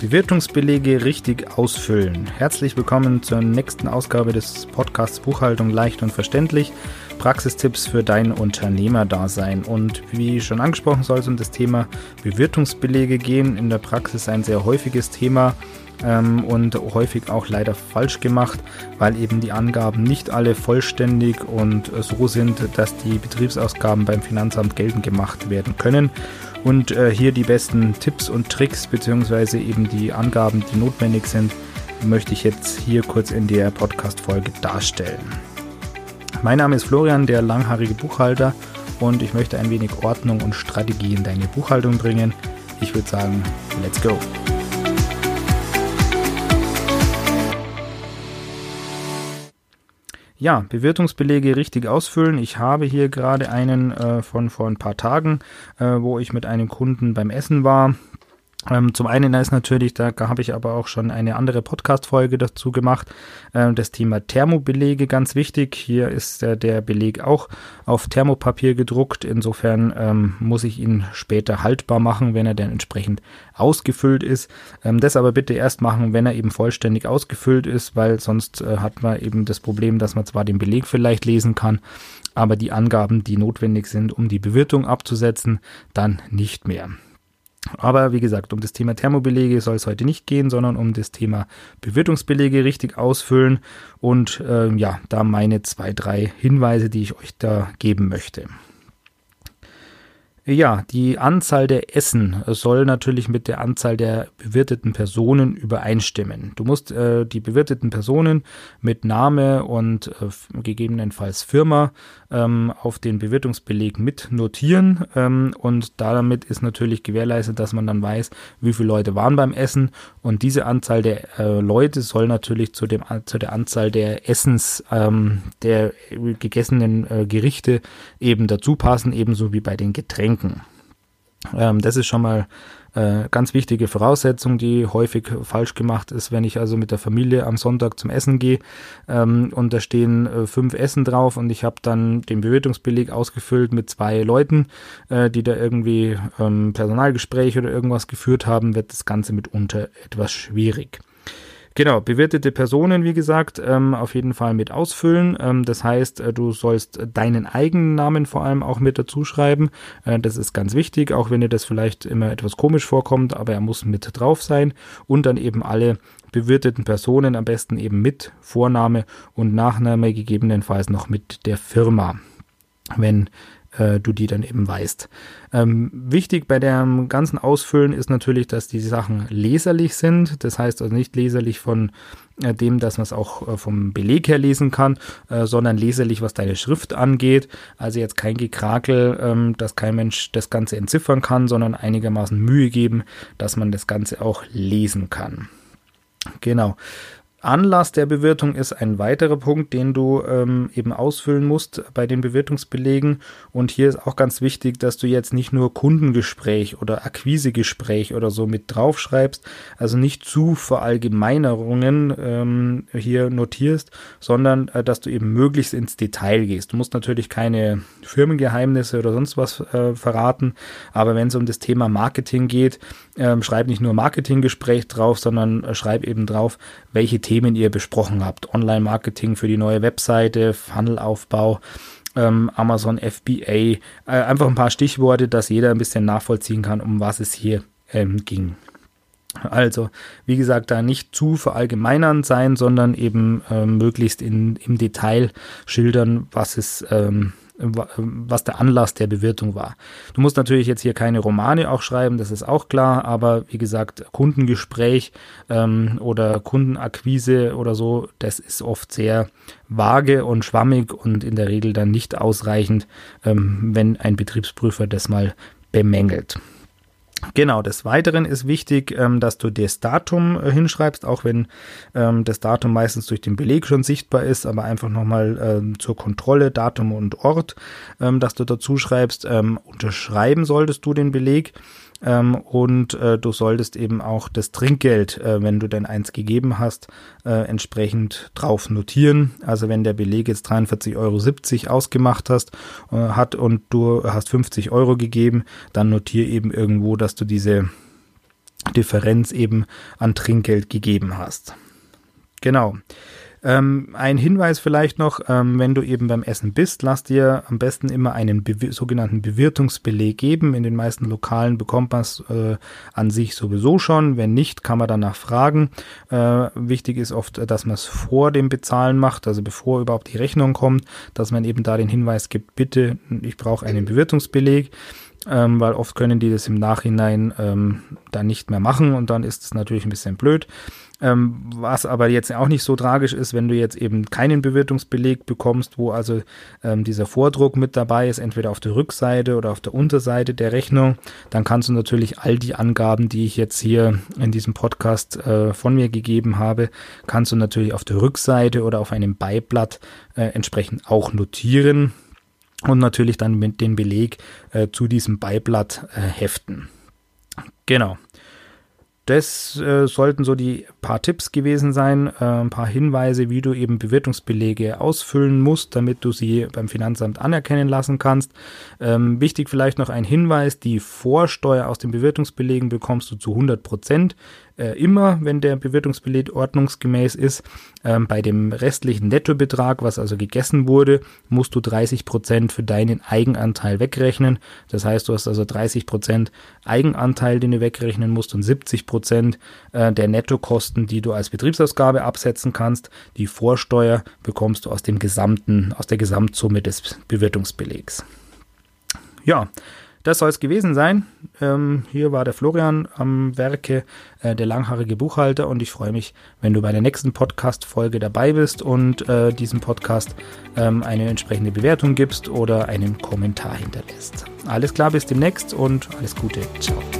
Bewertungsbelege richtig ausfüllen. Herzlich willkommen zur nächsten Ausgabe des Podcasts Buchhaltung leicht und verständlich. Praxistipps für dein Unternehmerdasein. Und wie schon angesprochen, soll es um das Thema Bewertungsbelege gehen. In der Praxis ein sehr häufiges Thema ähm, und häufig auch leider falsch gemacht, weil eben die Angaben nicht alle vollständig und so sind, dass die Betriebsausgaben beim Finanzamt geltend gemacht werden können. Und äh, hier die besten Tipps und Tricks beziehungsweise eben die Angaben, die notwendig sind, möchte ich jetzt hier kurz in der Podcast-Folge darstellen. Mein Name ist Florian, der langhaarige Buchhalter und ich möchte ein wenig Ordnung und Strategie in deine Buchhaltung bringen. Ich würde sagen, let's go! Ja, Bewertungsbelege richtig ausfüllen. Ich habe hier gerade einen äh, von vor ein paar Tagen, äh, wo ich mit einem Kunden beim Essen war. Ähm, zum einen ist natürlich, da habe ich aber auch schon eine andere Podcast-Folge dazu gemacht, äh, das Thema Thermobelege ganz wichtig. Hier ist äh, der Beleg auch auf Thermopapier gedruckt. Insofern ähm, muss ich ihn später haltbar machen, wenn er dann entsprechend ausgefüllt ist. Ähm, das aber bitte erst machen, wenn er eben vollständig ausgefüllt ist, weil sonst äh, hat man eben das Problem, dass man zwar den Beleg vielleicht lesen kann, aber die Angaben, die notwendig sind, um die Bewirtung abzusetzen, dann nicht mehr. Aber wie gesagt, um das Thema Thermobelege soll es heute nicht gehen, sondern um das Thema Bewirtungsbelege richtig ausfüllen und äh, ja, da meine zwei, drei Hinweise, die ich euch da geben möchte. Ja, die Anzahl der Essen soll natürlich mit der Anzahl der bewirteten Personen übereinstimmen. Du musst äh, die bewirteten Personen mit Name und äh, gegebenenfalls Firma ähm, auf den Bewirtungsbeleg mit notieren ähm, und damit ist natürlich gewährleistet, dass man dann weiß, wie viele Leute waren beim Essen und diese Anzahl der äh, Leute soll natürlich zu, dem, zu der Anzahl der Essens ähm, der gegessenen äh, Gerichte eben dazu passen, ebenso wie bei den Getränken. Ähm, das ist schon mal äh, ganz wichtige Voraussetzung, die häufig falsch gemacht ist, wenn ich also mit der Familie am Sonntag zum Essen gehe ähm, und da stehen äh, fünf Essen drauf und ich habe dann den Bewertungsbeleg ausgefüllt mit zwei Leuten, äh, die da irgendwie ähm, Personalgespräch oder irgendwas geführt haben, wird das Ganze mitunter etwas schwierig. Genau, bewertete Personen, wie gesagt, ähm, auf jeden Fall mit ausfüllen. Ähm, das heißt, äh, du sollst deinen eigenen Namen vor allem auch mit dazu schreiben. Äh, das ist ganz wichtig, auch wenn dir das vielleicht immer etwas komisch vorkommt, aber er muss mit drauf sein. Und dann eben alle bewirteten Personen, am besten eben mit Vorname und Nachname, gegebenenfalls noch mit der Firma. Wenn äh, du die dann eben weißt. Ähm, wichtig bei dem ganzen Ausfüllen ist natürlich, dass die Sachen leserlich sind. Das heißt also nicht leserlich von äh, dem, dass man es auch äh, vom Beleg her lesen kann, äh, sondern leserlich, was deine Schrift angeht. Also jetzt kein Gekrakel, ähm, dass kein Mensch das Ganze entziffern kann, sondern einigermaßen Mühe geben, dass man das Ganze auch lesen kann. Genau. Anlass der Bewirtung ist ein weiterer Punkt, den du ähm, eben ausfüllen musst bei den Bewirtungsbelegen. Und hier ist auch ganz wichtig, dass du jetzt nicht nur Kundengespräch oder Akquisegespräch oder so mit draufschreibst, also nicht zu Verallgemeinerungen ähm, hier notierst, sondern äh, dass du eben möglichst ins Detail gehst. Du musst natürlich keine Firmengeheimnisse oder sonst was äh, verraten, aber wenn es um das Thema Marketing geht, äh, schreib nicht nur Marketinggespräch drauf, sondern äh, schreib eben drauf, welche Themen Themen ihr besprochen habt. Online-Marketing für die neue Webseite, Funnelaufbau, ähm, Amazon FBA, äh, einfach ein paar Stichworte, dass jeder ein bisschen nachvollziehen kann, um was es hier ähm, ging. Also, wie gesagt, da nicht zu verallgemeinern sein, sondern eben äh, möglichst in, im Detail schildern, was es ähm, was der Anlass der Bewirtung war. Du musst natürlich jetzt hier keine Romane auch schreiben, das ist auch klar, aber wie gesagt, Kundengespräch ähm, oder Kundenakquise oder so, das ist oft sehr vage und schwammig und in der Regel dann nicht ausreichend, ähm, wenn ein Betriebsprüfer das mal bemängelt. Genau, des Weiteren ist wichtig, ähm, dass du das Datum äh, hinschreibst, auch wenn ähm, das Datum meistens durch den Beleg schon sichtbar ist, aber einfach nochmal ähm, zur Kontrolle Datum und Ort, dass du dazu schreibst, unterschreiben solltest du den Beleg ähm, und äh, du solltest eben auch das Trinkgeld, äh, wenn du denn eins gegeben hast, äh, entsprechend drauf notieren. Also wenn der Beleg jetzt 43,70 Euro ausgemacht hast, äh, hat und du hast 50 Euro gegeben, dann notier eben irgendwo, dass du diese Differenz eben an Trinkgeld gegeben hast. Genau. Ähm, ein Hinweis vielleicht noch, ähm, wenn du eben beim Essen bist, lass dir am besten immer einen Be sogenannten Bewirtungsbeleg geben. In den meisten Lokalen bekommt man es äh, an sich sowieso schon. Wenn nicht, kann man danach fragen. Äh, wichtig ist oft, dass man es vor dem Bezahlen macht, also bevor überhaupt die Rechnung kommt, dass man eben da den Hinweis gibt, bitte, ich brauche einen Bewirtungsbeleg ähm, weil oft können die das im Nachhinein ähm, dann nicht mehr machen und dann ist es natürlich ein bisschen blöd. Ähm, was aber jetzt auch nicht so tragisch ist, wenn du jetzt eben keinen Bewirtungsbeleg bekommst, wo also ähm, dieser Vordruck mit dabei ist, entweder auf der Rückseite oder auf der Unterseite der Rechnung, dann kannst du natürlich all die Angaben, die ich jetzt hier in diesem Podcast äh, von mir gegeben habe, kannst du natürlich auf der Rückseite oder auf einem Beiblatt äh, entsprechend auch notieren und natürlich dann mit den Beleg äh, zu diesem Beiblatt äh, heften. Genau. Das äh, sollten so die paar Tipps gewesen sein, äh, ein paar Hinweise, wie du eben Bewertungsbelege ausfüllen musst, damit du sie beim Finanzamt anerkennen lassen kannst. Ähm, wichtig vielleicht noch ein Hinweis, die Vorsteuer aus den Bewertungsbelegen bekommst du zu 100 Prozent äh, immer, wenn der Bewirtungsbeleg ordnungsgemäß ist. Ähm, bei dem restlichen Nettobetrag, was also gegessen wurde, musst du 30 Prozent für deinen Eigenanteil wegrechnen. Das heißt, du hast also 30 Prozent Eigenanteil, den du wegrechnen musst und 70 Prozent äh, der Nettokosten, die du als Betriebsausgabe absetzen kannst. Die Vorsteuer bekommst du aus dem gesamten, aus der Gesamtsumme des Bewirtungsbelegs. Ja, das soll es gewesen sein. Ähm, hier war der Florian am Werke, äh, der langhaarige Buchhalter, und ich freue mich, wenn du bei der nächsten Podcast-Folge dabei bist und äh, diesem Podcast ähm, eine entsprechende Bewertung gibst oder einen Kommentar hinterlässt. Alles klar, bis demnächst und alles Gute. Ciao.